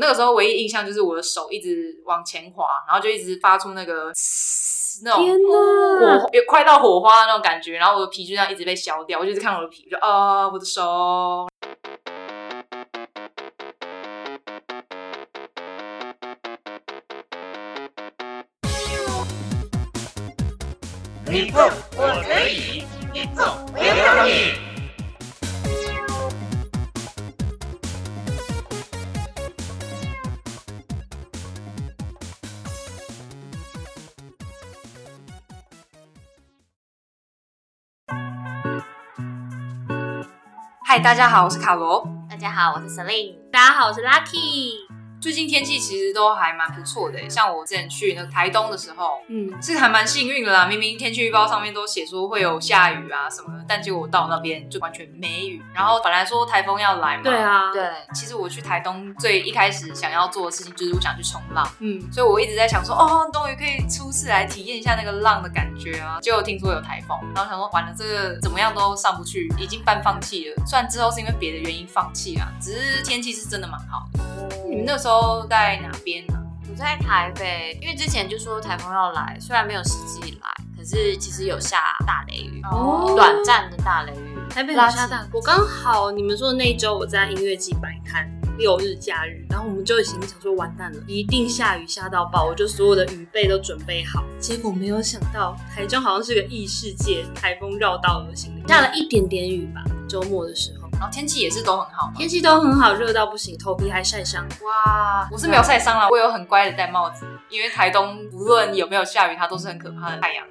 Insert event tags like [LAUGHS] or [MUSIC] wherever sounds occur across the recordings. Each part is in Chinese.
那个时候唯一印象就是我的手一直往前滑，然后就一直发出那个嘶那种！火也快到火花那种感觉，然后我的皮就这样一直被削掉，我就一直看我的皮，我就啊、我的手。日本我可以，日本我要你。嗨，大家好，我是卡罗。大家好，我是 Celine。大家好，我是 Lucky。最近天气其实都还蛮不错的，像我之前去那个台东的时候，嗯，是还蛮幸运的啦。明明天气预报上面都写说会有下雨啊什么的，但结果我到那边就完全没雨。然后本来说台风要来嘛，对。啊，，对，其实我去台东最一开始想要做的事情就是我想去冲浪，嗯，所以我一直在想说，哦，终于可以初次来体验一下那个浪的感觉啊。结果听说有台风，然后想说完了，这个怎么样都上不去，已经半放弃了。虽然之后是因为别的原因放弃啦，只是天气是真的蛮好的。你们那时候在哪边呢、我在台北，因为之前就说台风要来，虽然没有实际来，可是其实有下大雷雨，哦短暂的大雷雨。台北有下大，我刚好你们说的那一周我在音乐季摆摊。六日假日，然后我们就已经想说完蛋了，一定下雨下到爆，我就所有的雨备都准备好。结果没有想到，台中好像是个异世界，台风绕道而行，下了一点点雨吧。周末的时候，然后天气也是都很好嘛。天气都很好，热到不行，头皮还晒伤。哇，我是没有晒伤了，我有很乖的戴帽子，因为台东无论有没有下雨，它都是很可怕的太阳。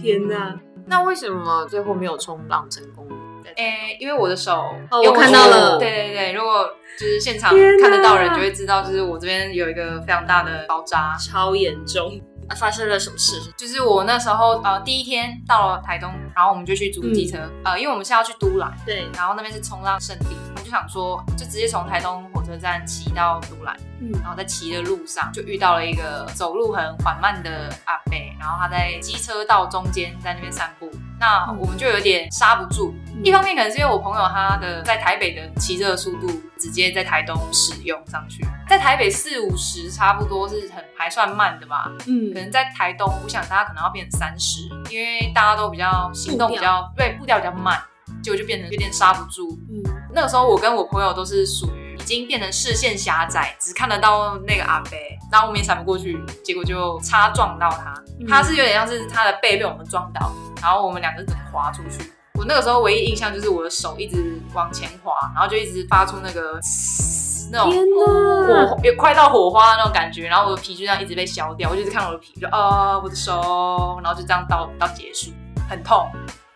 天哪！那为什么最后没有冲浪成功呢？诶、因为我的手，哦我看到了对对对，如果就是现场 [LAUGHS] 看得到人，就会知道，就是我这边有一个非常大的包扎。超严重，啊发生了什么事？就是我那时候呃第一天到了台东，然后我们就去租机车，呃，因为我们是要去都兰，对，然后那边是冲浪圣地，我就想说，就直接从台东火车站骑到都兰，嗯。然后在骑的路上就遇到了一个走路很缓慢的阿伯，然后他在机车道中间在那边散步，那我们就有点刹不住。嗯。一方面可能是因为我朋友他的在台北的骑车的速度直接在台东使用上去，在台北四五十差不多是很还算慢的吧，嗯。可能在台东，我想大家可能要变成三十，因为大家都比较行动比较对步调比较慢，结果就变成有点刹不住。嗯，那个时候我跟我朋友都是属于已经变成视线狭窄，只看得到那个阿伯，然后我们也闪不过去，结果就擦撞到他。嗯他是有点像是他的背被我们撞到，然后我们两个整个滑出去。我那个时候唯一印象就是我的手一直往前滑，然后就一直发出那个那种！火也快到火花的那种感觉，然后我的皮就这样一直被削掉，我就一直看我的皮，就啊、我的手，然后就这样到到结束，很痛，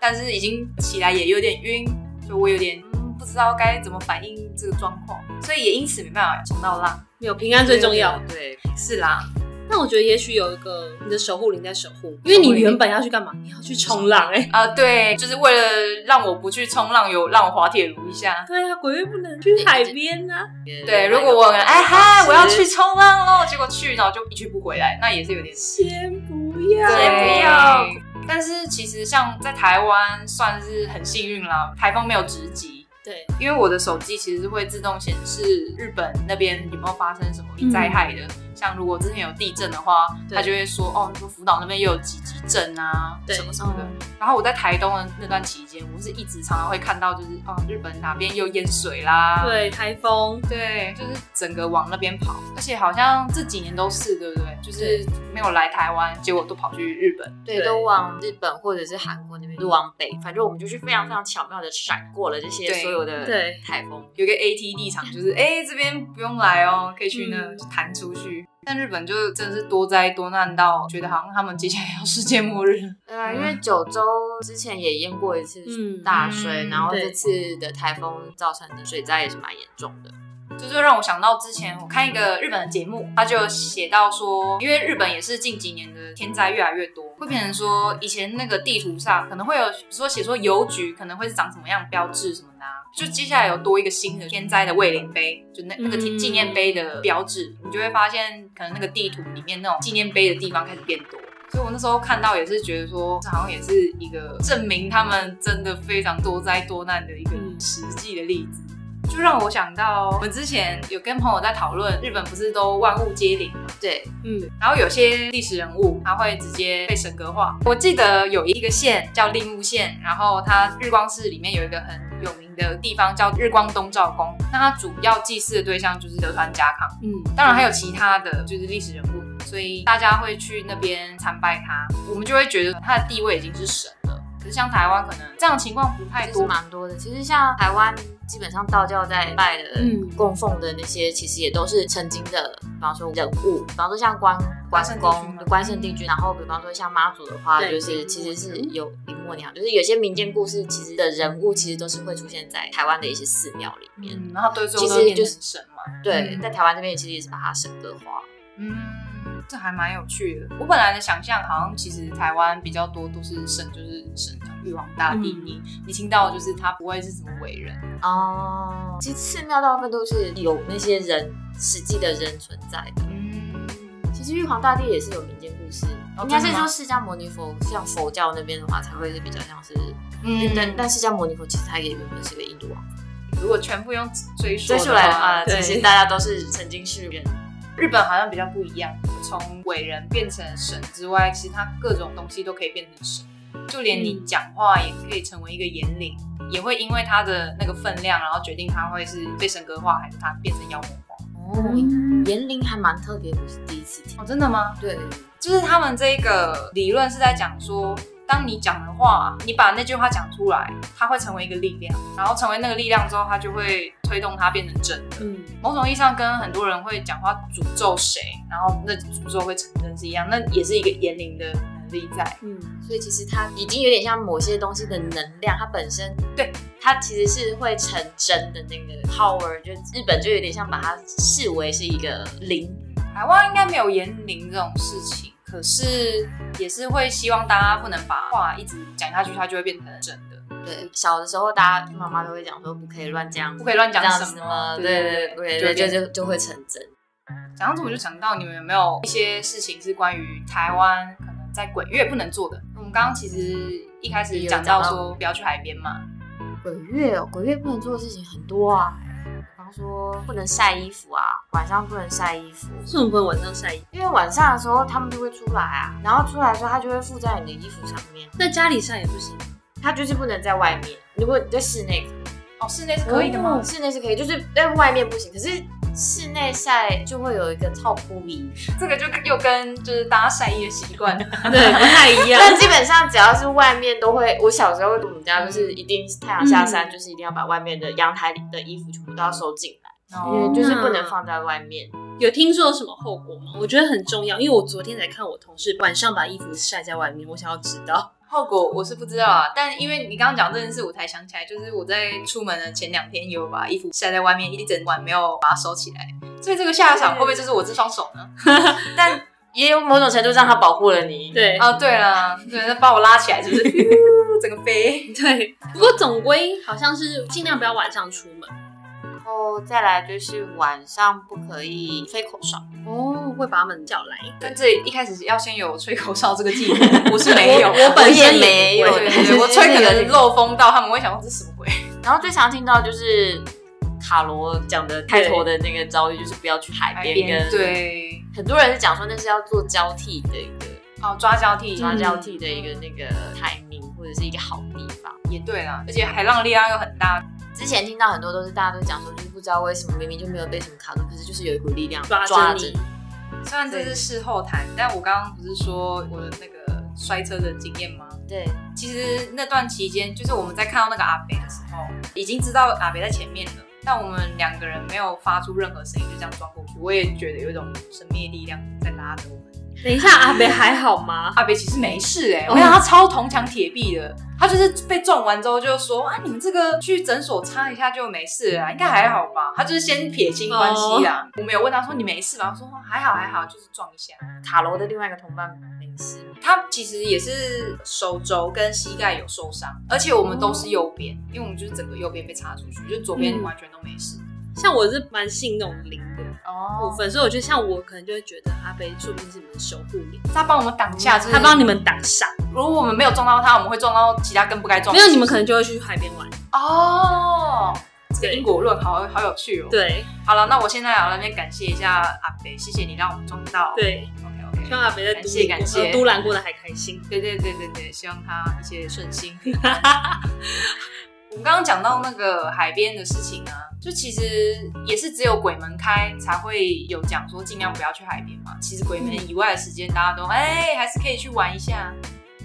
但是已经起来也有点晕，就我有点知道该怎么反应这个状况，所以也因此没办法冲到浪。没有平安最重要。对，是啦，那我觉得也许有一个你的守护灵在守护，因为你原本要去干嘛？你要去冲浪哎、啊、对，就是为了让我不去冲浪，有让我滑铁卢一下。对啊，鬼月不能去海边啊。对，如果我哎嗨，我要去冲浪喽，结果去然后就一去不回来，那也是有点先不要，先不要。但是其实像在台湾算是很幸运啦，台风没有直击。对，因为我的手机其实是会自动显示日本那边有没有发生什么灾害的，像如果之前有地震的话，对。它就会说哦，说福岛那边又有几级震啊，什么什么的。然后我在台东的那段期间，我是一直常常会看到，就是哦，日本哪边又淹水啦，对，台风，对，就是整个往那边跑，而且好像这几年都是，对不对？就是没有来台湾，结果都跑去日本。对，对都往日本或者是韩国那边，都往北，反正我们就是非常非常巧妙的闪过了这些对所有的台风。有一个 AT 立场，就是哎、这边不用来哦，可以去那嗯就弹出去。但日本就真的是多灾多难到，觉得好像他们接下来要世界末日。对啊，因为九州之前也淹过一次嗯大水，嗯然后这次的台风造成的水灾也是蛮严重的。这就让我想到之前我看一个日本的节目，他就写到说，因为日本也是近几年的天灾越来越多，会变成说以前那个地图上可能会有说写说邮局可能会是长什么样标志什么的、啊，就接下来有多一个新的天灾的慰灵碑，就那那个纪念碑的标志，你就会发现可能那个地图里面那种纪念碑的地方开始变多。所以我那时候看到也是觉得说，这好像也是一个证明他们真的非常多灾多难的一个嗯实际的例子。就就让我想到我们之前有跟朋友在讨论，日本不是都万物皆灵吗？对，嗯，然后有些历史人物他会直接被神格化。我记得有一个县叫令木县，然后它日光市里面有一个很有名的地方叫日光东照宫，那它主要祭祀的对象就是德川家康，嗯，当然还有其他的就是历史人物，所以大家会去那边参拜他，我们就会觉得他的地位已经是神了。可是像台湾可能这样情况不太多，蛮多的。其实像台湾，基本上道教在拜的、嗯。供奉的那些，其实也都是曾经的，比方说人物，比方说像关关关圣公、关圣帝君，然后比方说像妈祖的话，就是其实是有林默娘，就是有些民间故事，其实的人物其实都是会出现在台湾的一些寺庙里面。嗯，然后对其实就是神嘛，对，嗯在台湾这边其实也是把它神格化。嗯，这还蛮有趣的。我本来的想象好像其实台湾比较多都是神，就是神像玉皇大帝，嗯你你听到的就是他不会是什么伟人，哦，其实寺庙大部分都是有那些人实际的人存在的。嗯，其实玉皇大帝也是有民间故事，哦应该是说释迦牟尼佛，像佛教那边的话，才会是比较像是，嗯但但释迦牟尼佛其实他也原本是个印度王，如果全部用追溯追溯来的话，其实大家都是曾经是人。日本好像比较不一样，从伟人变成神之外，其实他各种东西都可以变成神，就连你讲话也可以成为一个言灵，也会因为他的那个分量，然后决定他会是被神格化，还是他变成妖魔化。哦，言灵还蛮特别，我是第一次听。哦，真的吗？对，就是他们这个理论是在讲说，当你讲的话，你把那句话讲出来，它会成为一个力量，然后成为那个力量之后，它就会推动它变成真的。嗯，某种意义上，跟很多人会讲话诅咒谁，然后那诅咒会成真是一样，那也是一个言灵的能力在。嗯，所以其实它已经有点像某些东西的能量，它本身对它其实是会成真的那个 power，就日本就有点像把它视为是一个灵。台湾应该没有言灵这种事情，可是也是会希望大家不能把话一直讲下去，它就会变成真的，对，小的时候大家妈妈都会讲说不可以乱讲，不可以乱讲什什么，对对对对。对，就就就会成真。讲到这，我就想到你们有没有一些事情是关于台湾可能在鬼月不能做的？我们刚刚其实一开始讲到说不要去海边嘛，鬼月哦，鬼月不能做的事情很多啊，比方说不能晒衣服啊，晚上不能晒衣服，为什么不能晚上晒衣服？因为晚上的时候他们就会出来啊，然后出来的时候它就会附在你的衣服上面，在家里晒也不行。它就是不能在外面。如果你在室内哦，室内是可以的吗？室内是可以，就是在外面不行。可是室内晒就会有一个套铺衣，这个就又跟就是大家晒衣的习惯，对，不太一样。[LAUGHS] 但基本上只要是外面都会。我小时候我们家就是一定太阳下山，就是一定要把外面的阳台里的衣服全部都要收进来，因为就是不能放在外面。有听说有什么后果吗？我觉得很重要，因为我昨天才看我同事晚上把衣服晒在外面，我想要知道。后果我是不知道啊，但因为你刚刚讲这件事，我才想起来，就是我在出门的前两天有把衣服晒在外面一整晚，没有把它收起来，所以这个下场会不会就是我这双手呢？[LAUGHS] 但也有某种程度上，它保护了你。对哦，对啊，对，那把我拉起来，是不是？整个飞。对，不过总归好像是尽量不要晚上出门然后再来就是晚上不可以吹口哨。哦，会把他们叫来。但这一开始要先有吹口哨这个技能，[LAUGHS] 不是没有，我本身也没有对对对，我吹可能漏风到，他们会想说这是什么鬼？[LAUGHS] 然后最常听到就是卡罗讲的开头的那个遭遇，就是不要去海海边。跟对，很多人是讲说那是要做交替的一个哦，抓交替，抓交替的一个那个 timing，或者是一个好地方。也对啦，而且海浪力量又很大，之前听到很多都是大家都讲说，就是不知道为什么明明就没有被什么卡住，可是就是有一股力量抓着你抓着。虽然这是事后谈，但我刚刚不是说我的那个摔车的经验吗？对，其实那段期间，就是我们在看到那个阿北的时候，已经知道阿北在前面了，但我们两个人没有发出任何声音，就这样撞过去。我也觉得有一种神秘力量在拉着我们。等一下，阿北还好吗？阿北其实没事哎、我想他超铜墙铁壁的，他就是被撞完之后就说啊，你们这个去诊所擦一下就没事了，应该还好吧？他就是先撇清关系啦。我们有问他说你没事吧？他说还好还好，就是撞一下。塔楼的另外一个同伴没事，他其实也是手肘跟膝盖有受伤，而且我们都是右边，因为我们就是整个右边被插出去，就左边嗯完全都没事。像我是蛮信那种灵的部哦，分，所以我觉得像我可能就会觉得阿北说不定是你们的守护灵，他帮我们挡下，就是他帮你们挡煞。如果我们没有撞到他，我们会撞到其他更不该撞没有，的。你们可能就会去海边玩。哦，这个因果论好好有趣哦。，对好了，那我现在要来那边感谢一下阿北，谢谢你让我们撞到。对，，OK 希 OK。望阿北在感都谢感谢呃都兰过得还开心。对对对对对，希望他一切顺心。[LAUGHS] 我们刚刚讲到那个海边的事情啊，就其实也是只有鬼门开才会有讲说尽量不要去海边嘛。其实鬼门以外的时间，大家都哎、还是可以去玩一下。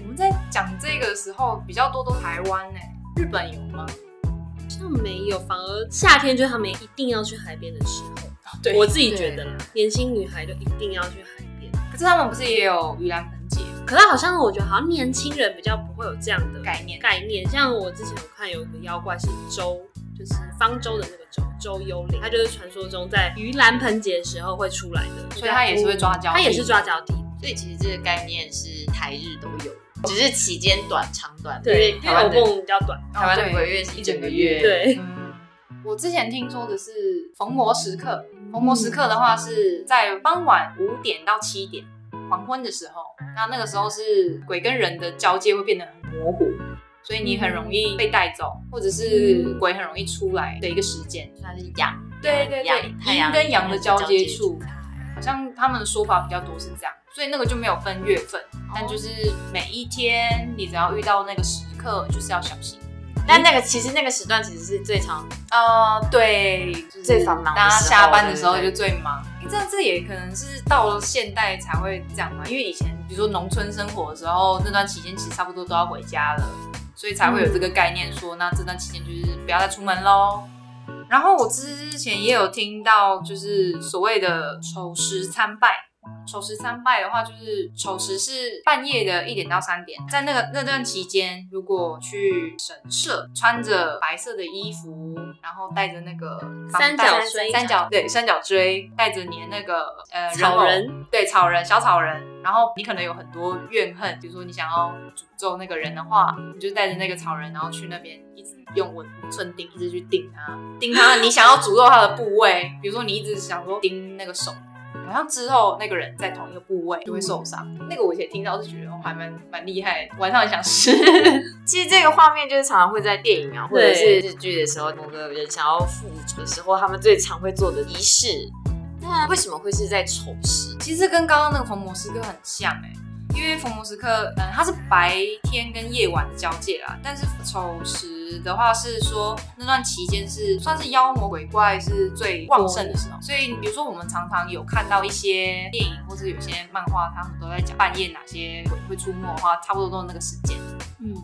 我们在讲这个的时候，比较多都台湾呢、日本有吗？好像没有，反而夏天就是他们一定要去海边的时候。对我自己觉得啦，年轻女孩就一定要去海边。可是他们不是也有盂兰盆节可是好像我觉得好像年轻人比较不会有这样的概念？概念。像我之前有看有一个妖怪是周，就是方舟的那个舟周幽灵，它就是传说中在盂兰盆节的时候会出来的，所以它也是会抓交替他也是抓交替。所以其实这个概念是台日都有，只是期间短长短。对，因因为我为台湾的梦比较短。台湾的鬼月是一整个月。对，嗯，我之前听说的是逢魔时刻，逢魔时刻的话是在傍晚五点到七点黄昏的时候，那那个时候是鬼跟人的交界会变得很模糊，所以你很容易被带走，或者是鬼很容易出来的一个时间。算是阳，对对对阴跟阳的交接接处，好像他们的说法比较多是这样，所以那个就没有分月份，但就是每一天你只要遇到那个时刻，就是要小心。但那个其实那个时段其实是最长，呃，对，就是最繁忙大家下班的时候就最忙。诶这这也可能是到了现代才会这样嘛，因为以前比如说农村生活的时候，那段期间其实差不多都要回家了，所以才会有这个概念说，那这段期间就是不要再出门喽。然后我之前也有听到，就是所谓的丑时参拜。丑时参拜的话，就是丑时是半夜的一点到三点，在那个那段期间，如果去神社，穿着白色的衣服，然后带着那个三角锥三角对三角锥，带着你的那个呃草人偶对草人小草人，然后你可能有很多怨恨，比如说你想要诅咒那个人的话，你就带着那个草人，然后去那边一直用文寸钉一直去钉他，钉他你想要诅咒他的部位，比如说你一直想说钉那个手。好像之后那个人在同一个部位就会受伤，那个我以前听到是觉得哦还蛮蛮厉害，晚上很想试。[LAUGHS] 其实这个画面就是常常会在电影啊或者是日剧的时候，某个人想要复仇的时候，他们最常会做的仪式。那为什么会是在丑时？其实跟刚刚那个逢魔师哥很像哎、因为逢魔时刻，嗯，它是白天跟夜晚的交界啦。但是丑时的话是说那段期间是算是妖魔鬼怪是最旺盛的时候，所以比如说我们常常有看到一些电影或者有些漫画，他们都在讲半夜哪些鬼会出没的话，差不多都是那个时间。嗯，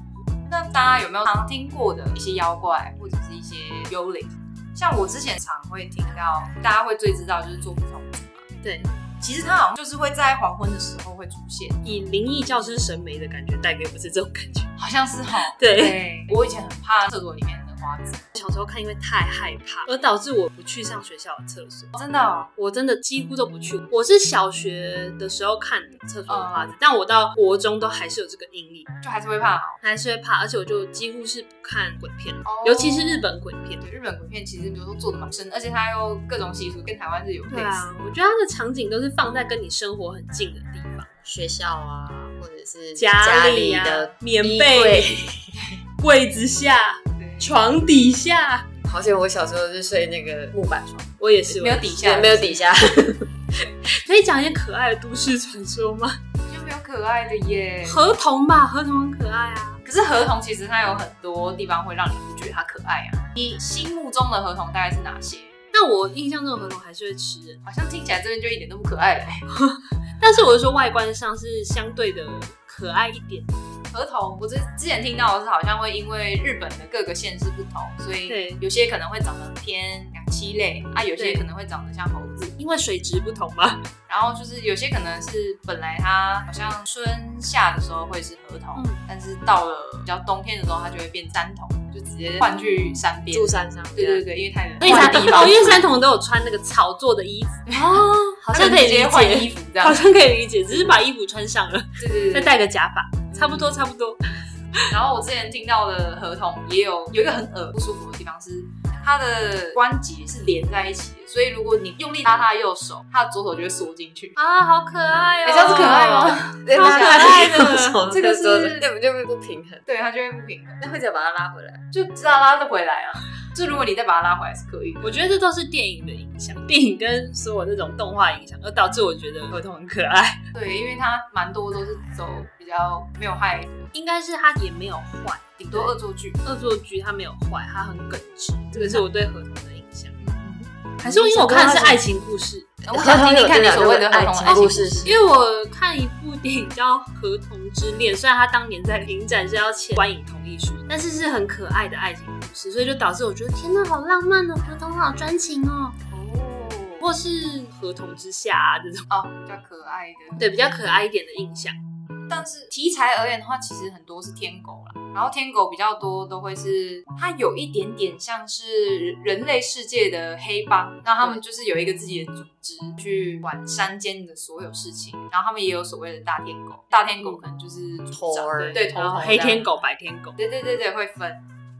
那大家有没有常听过的一些妖怪或者是一些幽灵？像我之前常会听到，大家会最知道就是做不童子嘛。对，其实它好像就是会在黄昏的时候会出现，以灵异教师审美的感觉带给我是这种感觉。好像是哈。对我以前很怕厕所里面的花子，小时候看因为太害怕，而导致我不去上学校的厕所。真的哦、我真的几乎都不去。我是小学的时候看的厕所的花子，但我到国中都还是有这个阴影，就还是会怕哦。还是会怕，而且我就几乎是不看鬼片，哦尤其是日本鬼片。对，日本鬼片其实比如说做的蛮深，而且它又各种习俗跟台湾是有类似。对啊，我觉得它的场景都是放在跟你生活很近的地方，学校啊，或者是家里的棉被柜。[LAUGHS] 子下、对床底下，好像我小时候是睡那个木板床，我也是没有底下，没有底下。[LAUGHS] 可以讲一些可爱的都市传说吗？就没有可爱的耶。河童吧，河童很可爱啊。可是河童其实它有很多地方会让你不觉得它可爱啊。你心目中的河童大概是哪些？那我印象中的河童还是会吃人，好像听起来这边就一点都不可爱了、欸。[LAUGHS] 但是我是说外观上是相对的可爱一点。河童，我之之前听到的是好像会因为日本的各个县市不同，所以对。有些可能会长得偏两栖类啊，有些可能会长得像猴子，因为水质不同嘛，然后就是有些可能是本来它好像春夏的时候会是河童，嗯。但是到了比较冬天的时候，它就会变山童，就直接换去山边。住。山上，对对对，因为太冷，所以 [LAUGHS] 山换地方哦，因为山童都有穿那个草做的衣服。哦，[LAUGHS] 好像可以理直接换衣解，服这样好。像可以理解，只是把衣服穿上了，对对对对。再戴个假发，差不多差不多。[LAUGHS] 然后我之前听到的合同也有有一个很耳不舒服的地方是，它的关节是连在一起的，所以如果你用力拉他的右手，他的左手就会缩进去。啊，好可爱哦！你这样是可爱吗？对超可爱的这个是对不就会不平衡？对，它就会不平衡，那会怎么把它拉回来？就知道拉得回来啊。就如果你再把它拉回来是可以的。我觉得这都是电影的影响，电影跟所有那种动画影响，而导致我觉得合同很可爱。[LAUGHS] 对，因为它蛮多都是走比较没有害的，应该是它也没有坏，顶多恶作剧。恶作剧它没有坏，它很耿直，这个是我对合同的影响。还是因为我看的是爱情故事，[LAUGHS] 我想听听看你所谓的 [LAUGHS] 爱情故事。因为我看一部电影叫《合同之恋》，虽然他当年在影展是要签观影同意书，但是是很可爱的爱情故事，所以就导致我觉得天呐，好浪漫哦，合同好专情哦。哦，或是合同之下啊这种哦，比较可爱的，对，比较可爱一点的印象。但是题材而言的话，其实很多是天狗啦，然后天狗比较多都会是它有一点点像是人类世界的黑帮，那他们就是有一个自己的组织去管山间的所有事情，然后他们也有所谓的大天狗，大天狗可能就是头儿对头头黑天，狗、白天狗，对对对对会分，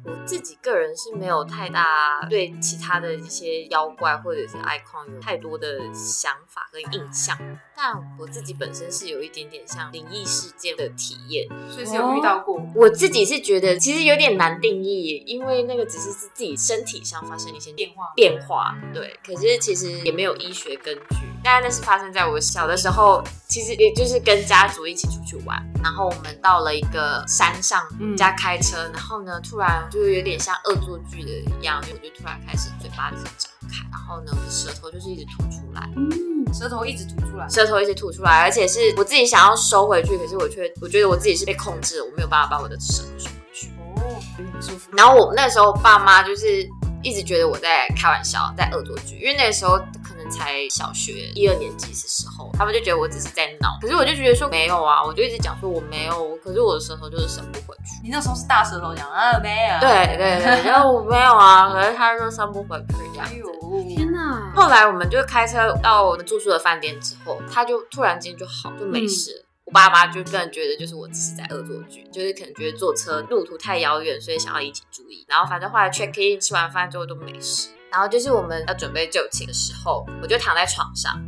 我自己个人是没有太大对其他的一些妖怪或者是 icon 有太多的想法跟印象，但我自己本身是有一点点像灵异事件的体验。所以是有遇到过。我自己是觉得其实有点难定义，因为那个只是是自己身体上发生一些变化变化，对。可是其实也没有医学根据，当然那是发生在我小的时候，其实也就是跟家族一起出去玩，然后我们到了一个山上，嗯家开车，然后呢，突然就有点像恶作剧的一样，就我就突然开始嘴巴一直张开，然后呢，我的舌头就是一直吐出来，嗯，舌头一直吐出来，舌头一直吐出来，而且是我自己想要收回去，可是我却我觉得我自己是被控制了，我没有办法把我的舌头收回去。哦，有点不舒服。然后我那时候爸妈就是一直觉得我在开玩笑，在恶作剧，因为那时候可能才小学一二年级的时候，他们就觉得我只是在闹，可是我就觉得说没有啊，我就一直讲说我没有，可是我的舌头就是伸不回去。你那时候是大舌头讲啊没有，对对对，然后我没有啊，[LAUGHS] 可是他说伸不回去这样子。哎呦，天哪！后来我们就开车到我们住宿的饭店之后，他就突然间就好，就没事了。我爸妈就更觉得就是我只是在恶作剧，就是可能觉得坐车路途太遥远，所以想要引起注意。然后反正后来 check in 吃完饭之后都没事。然后就是我们要准备就寝的时候，我就躺在床上，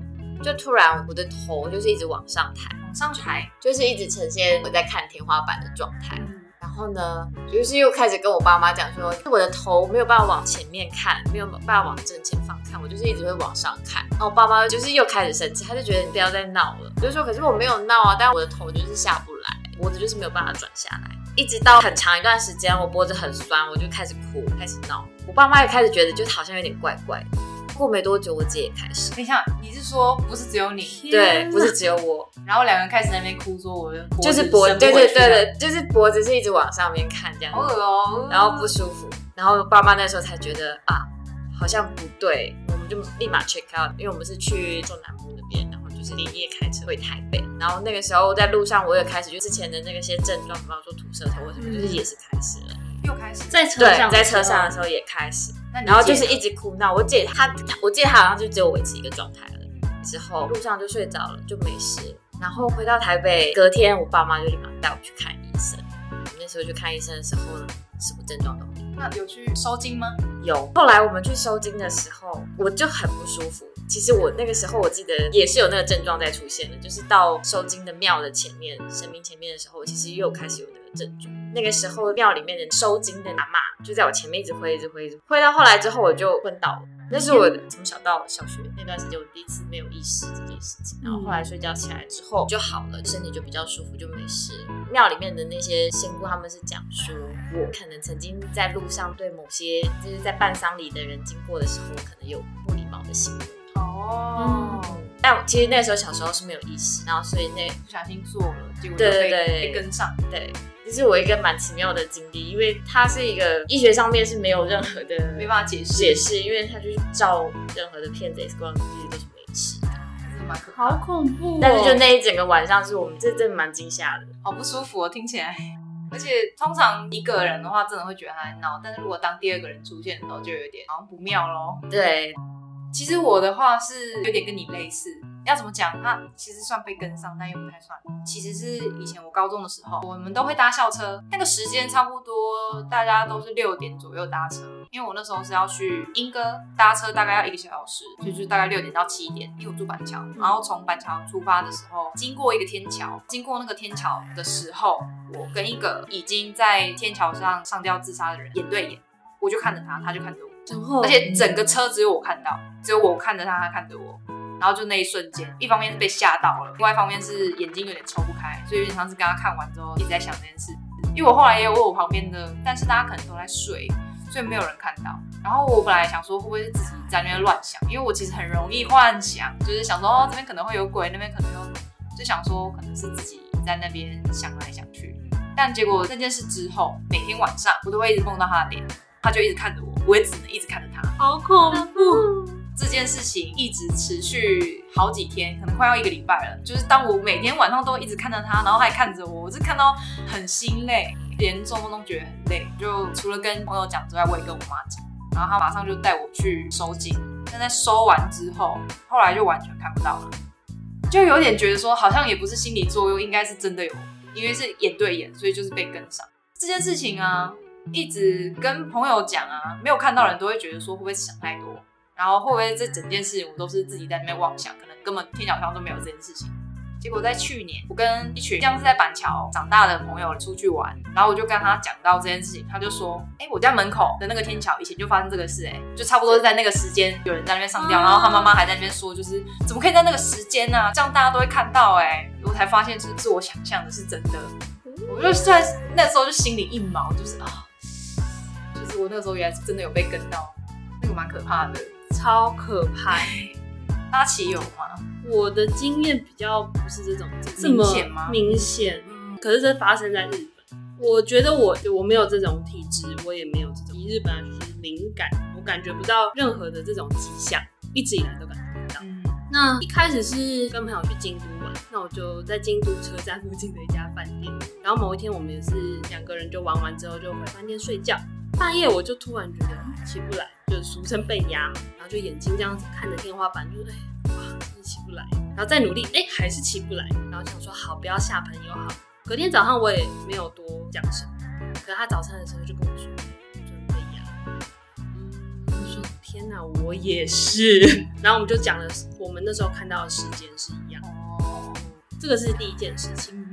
就突然我的头就是一直往上抬，往上抬，就是一直呈现我在看天花板的状态。嗯然后呢，就是又开始跟我爸妈讲说，我的头没有办法往前面看，没有办法往正前方看，我就是一直会往上看。然后我爸妈就是又开始生气，他就觉得你不要再闹了，我就说可是我没有闹啊，但我的头就是下不来，脖子就是没有办法转下来，一直到很长一段时间，我脖子很酸，我就开始哭，开始闹。我爸妈也开始觉得就是好像有点怪怪的。过没多久，我姐也开始，等一下，你是说不是只有你，对，不是只有我，然后两个人开始在那边哭，说我的就是脖，伸不对对对对，就是脖子是一直往上面看这样。子。恶哦，然后不舒服，然后爸妈那时候才觉得啊，好像不对，我们就立马 check out，因为我们是去中南部那边，然后就是连夜开车回台北，然后那个时候在路上我也开始就之前的那个些症状，比方说吐舌头或什么，就是也是开始了，又开始，在车对上，，在车上的时候也开始，那然后就是一直哭闹，我姐她，我记得她好像就只有维持一个状态了，之后路上就睡着了，就没事。然后回到台北，隔天我爸妈就立马带我去看医生。那时候去看医生的时候呢，什么症状都没有。那有去收金吗？有。后来我们去收金的时候，我就很不舒服。其实我那个时候我记得也是有那个症状在出现的，就是到收金的庙的前面，神明前面的时候，其实又开始有那个时候庙里面的收金的阿妈就在我前面一直挥，一直挥，一直挥到后来之后我就昏倒了。那是我从小到小学那段时间，我第一次没有意识这件事情。然后后来睡觉起来之后就好了，身体就比较舒服，就没事了。庙里面的那些仙姑他们是讲说，我可能曾经在路上对某些就是在办丧礼的人经过的时候，可能有不礼貌的行为。哦，但其实那时候小时候是没有意识，然后所以那不小心做了，结果就对对被对被跟上，对，这是我一个蛮奇妙的经历，因为它是一个医学上面是没有任何的 [LAUGHS] 没办法解释，解释，因为它就是照任何的片子 X 光机都是没吃。好，恐怖、哦。但是就那一整个晚上，是我们这真的蛮惊吓的。好不舒服哦，听起来。而且通常一个人的话，真的会觉得他在闹，但是如果当第二个人出现的时候，就有点好像不妙咯。对，其实我的话是有点跟你类似，要怎么讲？他其实算被跟上，但又不太算。其实是以前我高中的时候，我们都会搭校车，那个时间差不多大家都是六点左右搭车，因为我那时候是要去莺歌，搭车大概要一个小时，所以就大概六点到七点，因为我住板桥，然后从板桥出发的时候，经过一个天桥，经过那个天桥的时候，我跟一个已经在天桥上上吊自杀的人眼对眼。我就看着他，他就看着我，然后而且整个车只有我看到，只有我看着他，他看着我，然后就那一瞬间，一方面是被吓到了，另外一方面是眼睛有点抽不开，所以有点像是刚刚看完之后一直在想这件事。因为我后来也有问我旁边的，但是大家可能都在睡，所以没有人看到。然后我本来想说会不会是自己在那边乱想，因为我其实很容易幻想，就是想说哦这边可能会有鬼，那边可能有，就想说可能是自己在那边想来想去。但结果那件事之后，每天晚上我都会一直梦到他的脸，他就一直看着我，我也只能一直看着他。好恐怖。这件事情一直持续好几天，可能快要一个礼拜了。就是当我每天晚上都一直看着他，然后他还看着我，我是看到很心累，连做梦都觉得很累。就除了跟朋友讲之外，我也跟我妈讲，然后她马上就带我去收紧。但在收完之后，后来就完全看不到了，就有点觉得说，好像也不是心理作用，应该是真的有，因为是眼对眼，所以就是被跟上这件事情啊。一直跟朋友讲啊，没有看到人都会觉得说，会不会想太多？然后会不会这整件事情我都是自己在那边妄想，可能根本天桥上都没有这件事情。结果在去年，我跟一群像是在板桥长大的朋友出去玩，然后我就跟他讲到这件事情，他就说：“哎，我家门口的那个天桥以前就发生这个事，哎，就差不多是在那个时间有人在那边上吊，然后他妈妈还在那边说，就是怎么可以在那个时间呢？这样大家都会看到，哎，我才发现是是我想象的是真的。我就算那时候就心里一毛，就是啊，就是我那时候原来是真的有被跟到，那个蛮可怕的。”超可怕！阿奇有吗？我的经验比较不是这种这么明显吗？明显，可是这发生在日本。我觉得我我没有这种体质，我也没有这种。以日本来说是敏感，我感觉不到任何的这种迹象，一直以来都感觉。那一开始是跟朋友去京都玩，那我就在京都车站附近的一家饭店。然后某一天我们也是两个人就玩完之后就回饭店睡觉。半夜我就突然觉得起不来，就俗称被压嘛，然后就眼睛这样子看着天花板，就哎哇，真起不来，然后再努力，哎还是起不来，然后想说好不要吓朋友好。隔天早上我也没有多讲什么，可他早餐的时候就跟我说，天哪，我也是。[LAUGHS] 然后我们就讲了我们那时候看到的时间是一样。哦，这个是第一件事情。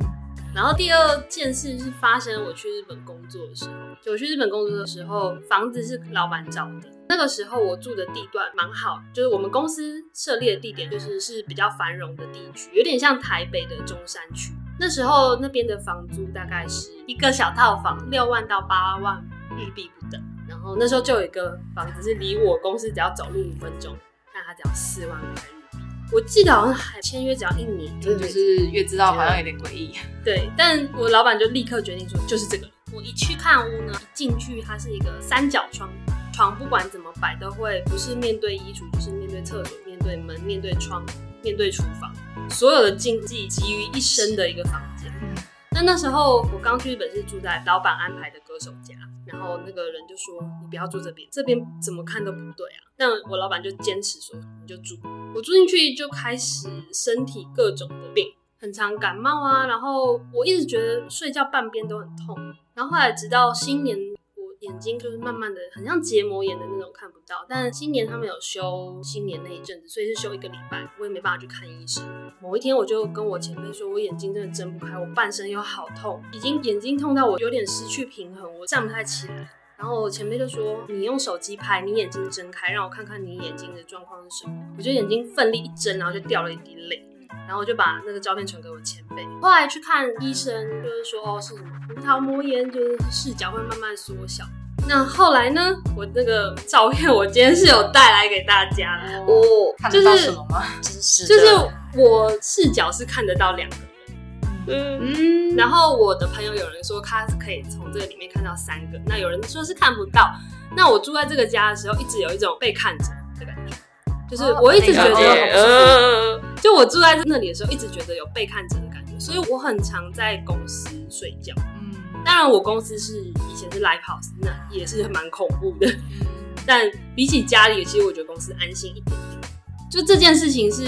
然后第二件事是发生我去日本工作的时候，就我去日本工作的时候，房子是老板找的。那个时候我住的地段蛮好，就是我们公司设立的地点就是是比较繁荣的地区，有点像台北的中山区。那时候那边的房租大概是一个小套房六万到八万日币不等。然后那时候就有一个房子是离我公司只要走路五分钟，但它只要四万块。我记得好像还签约只要一年，真的是越知道好像有点诡异。[LAUGHS] 对，但我老板就立刻决定说就是这个。我一去看屋呢，进去它是一个三角窗，床不管怎么摆都会不是面对衣橱，就是面对厕所、面对门、面对窗、面对厨房，所有的禁忌集于一身的一个房间。那那时候我刚去日本是住在老板安排的歌手家，然后那个人就说你不要住这边，这边怎么看都不对啊。但我老板就坚持说你就住。我住进去就开始身体各种的病，很常感冒啊，然后我一直觉得睡觉半边都很痛，然后后来直到新年。眼睛就是慢慢的很像结膜炎的那种看不到，但新年他们有休新年那一阵子，所以是休一个礼拜，我也没办法去看医生。某一天我就跟我前辈说，我眼睛真的睁不开，我半身又好痛，已经眼睛痛到我有点失去平衡，我站不太起来。然后我前辈就说，你用手机拍，你眼睛睁开，让我看看你眼睛的状况是什么。我就眼睛奋力一睁，然后就掉了一滴泪，然后我就把那个照片传给我前辈。后来去看医生，就是说哦是什么葡萄膜炎，就是视角会慢慢缩小。那后来呢？我那个照片，我今天是有带来给大家的哦。看得到什么吗？真是，就是我视角是看得到两个人。嗯，然后我的朋友有人说他可以从这个里面看到三个，那有人说是看不到。那我住在这个家的时候，一直有一种被看着的感觉，就是我一直觉得，就我住在那里的时候，一直觉得有被看着的感觉，所以我很常在公司睡觉。嗯当然，我公司是以前是 live house，那也是蛮恐怖的。[LAUGHS] 但比起家里，其实我觉得公司安心一点点。就这件事情，是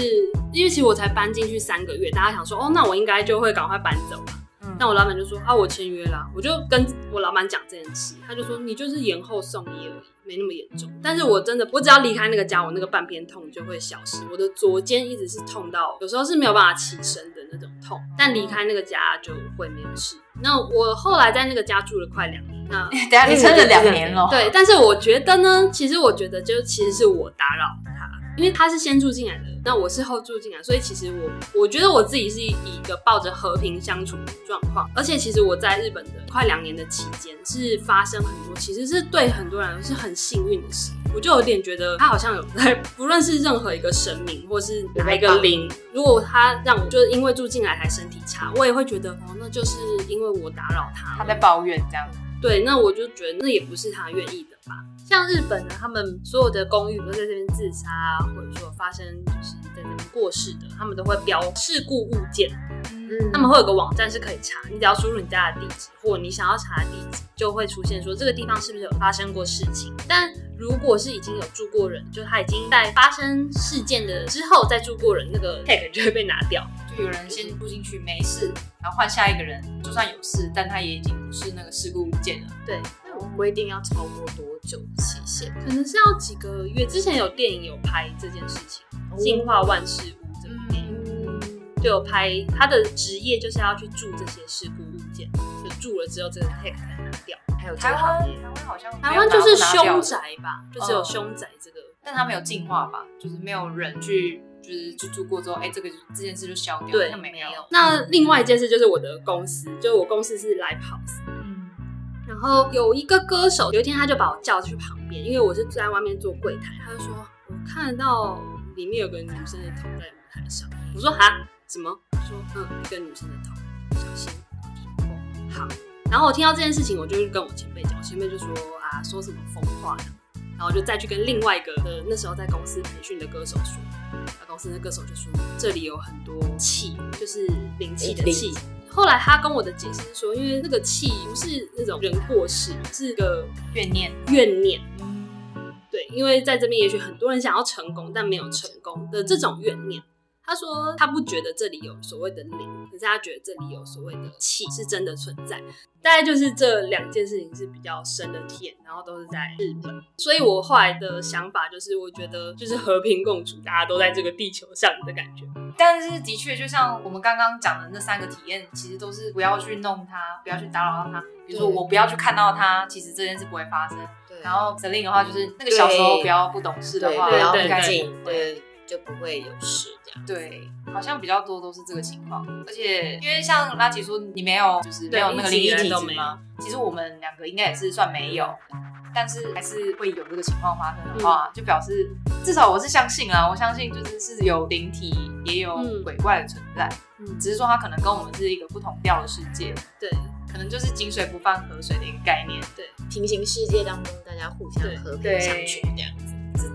因为其实我才搬进去三个月，大家想说，哦，那我应该就会赶快搬走吧。那我老板就说，啊，我签约啦，我就跟我老板讲这件事，他就说，你就是延后送医而已，没那么严重。但是我真的，我只要离开那个家，我那个半边痛就会消失。我的左肩一直是痛到，有时候是没有办法起身的。那种痛，但离开那个家就会没有事。那我后来在那个家住了快两年，那 [LAUGHS] 等下你撑了两年了，对，但是我觉得呢，其实我觉得就其实是我打扰他，因为他是先住进来的，那我是后住进来，所以其实我我觉得我自己是以一个抱着和平相处的状况，而且其实我在日本的快两年的期间是发生很多，其实是对很多人是很幸运的事。我就有点觉得他好像有在，不论是任何一个神明或是哪一个灵，如果他让我就是因为住进来才身体差，我也会觉得哦，那就是因为我打扰他，他在抱怨这样。对，那我就觉得那也不是他愿意的吧。像日本呢，他们所有的公寓，都在这边自杀啊，或者说发生就是在这边过世的，他们都会标事故物件。嗯，他们会有个网站是可以查，你只要输入你家的地址或你想要查的地址，就会出现说这个地方是不是有发生过事情。但如果是已经有住过人，就他已经在发生事件的之后再住过人，那个 tag 就会被拿掉。就有人先住进去没事，然后换下一个人，就算有事，但他也已经不是那个事故物件了。对，那我规定要超过多久期限？可能是要几个月。之前有电影有拍这件事情，《净化万事屋》这部电影就有拍，他的职业就是要去住这些事故物件，就住了之后这个 tag 才拿掉。还有台湾，台湾好像台湾就是凶宅吧，就是有凶宅这个，但他没有进化吧，就是没有人去，就是去住过之后，哎，这个这件事就消掉。对，没有。那另外一件事就是我的公司，就是我公司是 live house，嗯，然后有一个歌手，有一天他就把我叫去旁边，因为我是在外面做柜台，他就说我看到里面有个女生的头在舞台上，我说哈什么？他说嗯，一个女生的头，小心。好。然后我听到这件事情，我就跟我前辈讲，我前辈就说啊，说什么疯话的，然后就再去跟另外一个的那时候在公司培训的歌手说，那公司的歌手就说这里有很多气，就是灵气的气。后来他跟我的解释是说，因为那个气不是那种人过世，是个怨念，怨念。对，因为在这边也许很多人想要成功，但没有成功的这种怨念。他说他不觉得这里有所谓的灵，可是他觉得这里有所谓的气是真的存在。大概就是这两件事情是比较深的体验，然后都是在日本。所以我后来的想法就是，我觉得就是和平共处，大家都在这个地球上的感觉。但是的确，就像我们刚刚讲的那三个体验，其实都是不要去弄它，不要去打扰到它。比如说我不要去看到它，其实这件事不会发生。对。然后指令的话，就是那个小时候不要不懂事的话，不要不近，对。就不会有事这样。对，好像比较多都是这个情况。而且因为像拉吉说，你没有就是没有那个灵异体质吗？其实我们两个应该也是算没有，但是还是会有这个情况发生的话，就表示至少我是相信啊，我相信就是是有灵体也有鬼怪的存在。嗯，只是说它可能跟我们是一个不同调的世界。对，可能就是井水不犯河水的一个概念。对，平行世界当中大家互相和平相处这样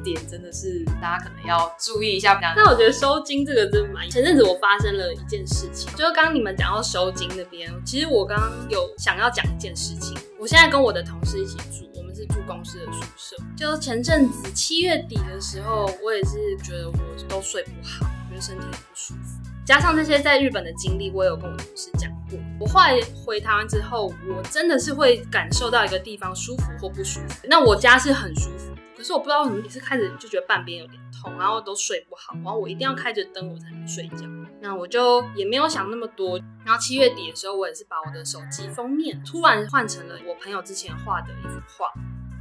点真的是大家可能要注意一下。那我觉得收金这个真的蛮……前阵子我发生了一件事情，就是刚刚你们讲到收金那边，其实我刚刚有想要讲一件事情。我现在跟我的同事一起住，我们是住公司的宿舍。就前阵子七月底的时候，我也是觉得我都睡不好，觉得身体很不舒服。加上这些在日本的经历，我有跟我同事讲过。我后来回台湾之后，我真的是会感受到一个地方舒服或不舒服。那我家是很舒服。是我不知道为什么，也是开始就觉得半边有点痛，然后都睡不好，然后我一定要开着灯我才能睡觉。那我就也没有想那么多。然后七月底的时候，我也是把我的手机封面突然换成了我朋友之前画的一幅画，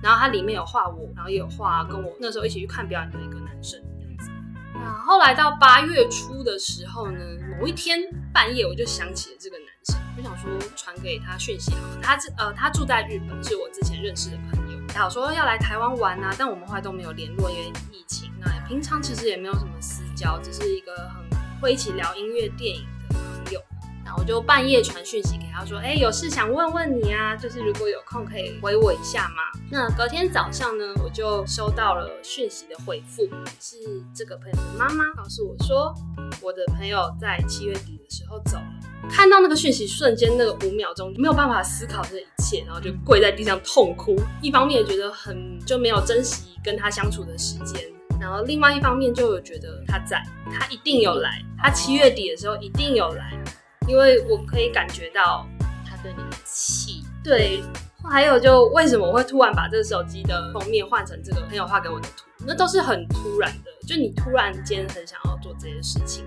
然后它里面有画我，然后也有画跟我那时候一起去看表演的一个男生这样子。那后来到八月初的时候呢，某一天半夜我就想起了这个男生，我想说传给他讯息好，他这呃他住在日本，是我之前认识的朋友。好说要来台湾玩啊，但我们后来都没有联络，因为疫情。那平常其实也没有什么私交，只是一个很会一起聊音乐、电影的朋友。那我就半夜传讯息给他说：“哎，有事想问问你啊，就是如果有空可以回我一下吗？”那隔天早上呢，我就收到了讯息的回复，是这个朋友的妈妈告诉我说，我的朋友在七月底的时候走了。看到那个讯息，瞬间那个五秒钟没有办法思考这一切，然后就跪在地上痛哭。一方面也觉得很就没有珍惜跟他相处的时间，然后另外一方面就有觉得他在，他一定有来，他七月底的时候一定有来，因为我可以感觉到他对你的气。对，还有就为什么我会突然把这个手机的封面换成这个朋友画给我的图，那都是很突然的，就你突然间很想要做这件事情。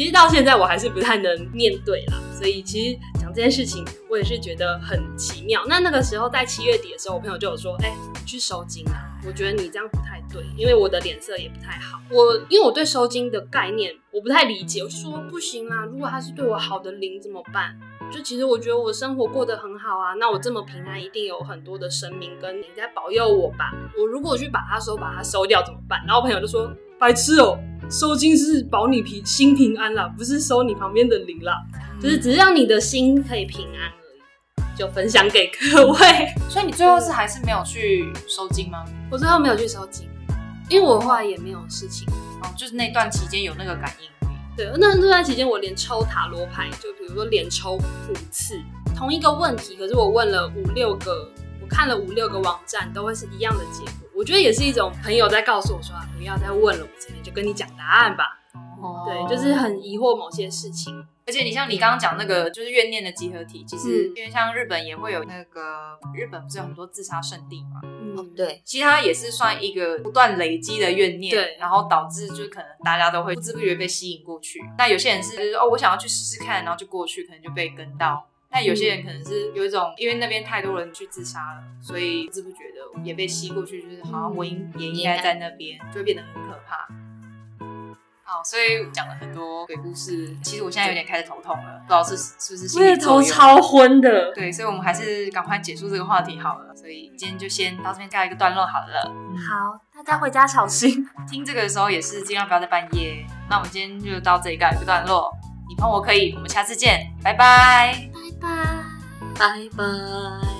其实到现在我还是不太能面对啦，所以其实讲这件事情，我也是觉得很奇妙。那那个时候在七月底的时候，我朋友就有说：“哎、你去收金啊，我觉得你这样不太对，因为我的脸色也不太好。我因为我对收金的概念我不太理解，我说不行啦，如果他是对我好的灵怎么办？就其实我觉得我生活过得很好啊，那我这么平安，一定有很多的神明跟你在保佑我吧。我如果去把它收，把它收掉怎么办？然后朋友就说：白痴哦、收金是保你平心平安啦，不是收你旁边的灵啦，就是只是让你的心可以平安而已。就分享给各位。[LAUGHS] 所以你最后是还是没有去收金吗？我最后没有去收金，因为我后来也没有事情。哦，就是那段期间有那个感应。对，那那段期间我连抽塔罗牌，就比如说连抽五次同一个问题，可是我问了五六个，我看了五六个网站，都会是一样的结果。我觉得也是一种朋友在告诉我说，啊不要再问了，我今天就跟你讲答案吧。哦对，就是很疑惑某些事情。而且你像你刚刚讲那个就是怨念的集合体，其实因为像日本也会有那个日本不是有很多自杀圣地嘛，嗯，对，其实它也是算一个不断累积的怨念，对然后导致就是可能大家都会不知不觉被吸引过去。那有些人是就是哦，我想要去试试看，然后就过去，可能就被跟到。那有些人可能是有一种，因为那边太多人去自杀了，所以不知不觉的也被吸过去，就是好像我应也应该在那边，就会变得很可怕。好，所以讲了很多鬼故事，其实我现在有点开始头痛了，不知道是是不是心我也理。头超昏的。对，所以我们还是赶快结束这个话题好了。所以今天就先到这边告一个段落好了。好，大家回家小心。[LAUGHS] 听这个的时候也是尽量不要在半夜。那我们今天就到这里告一个段落。你碰我可以，我们下次见，拜拜。拜拜。拜拜。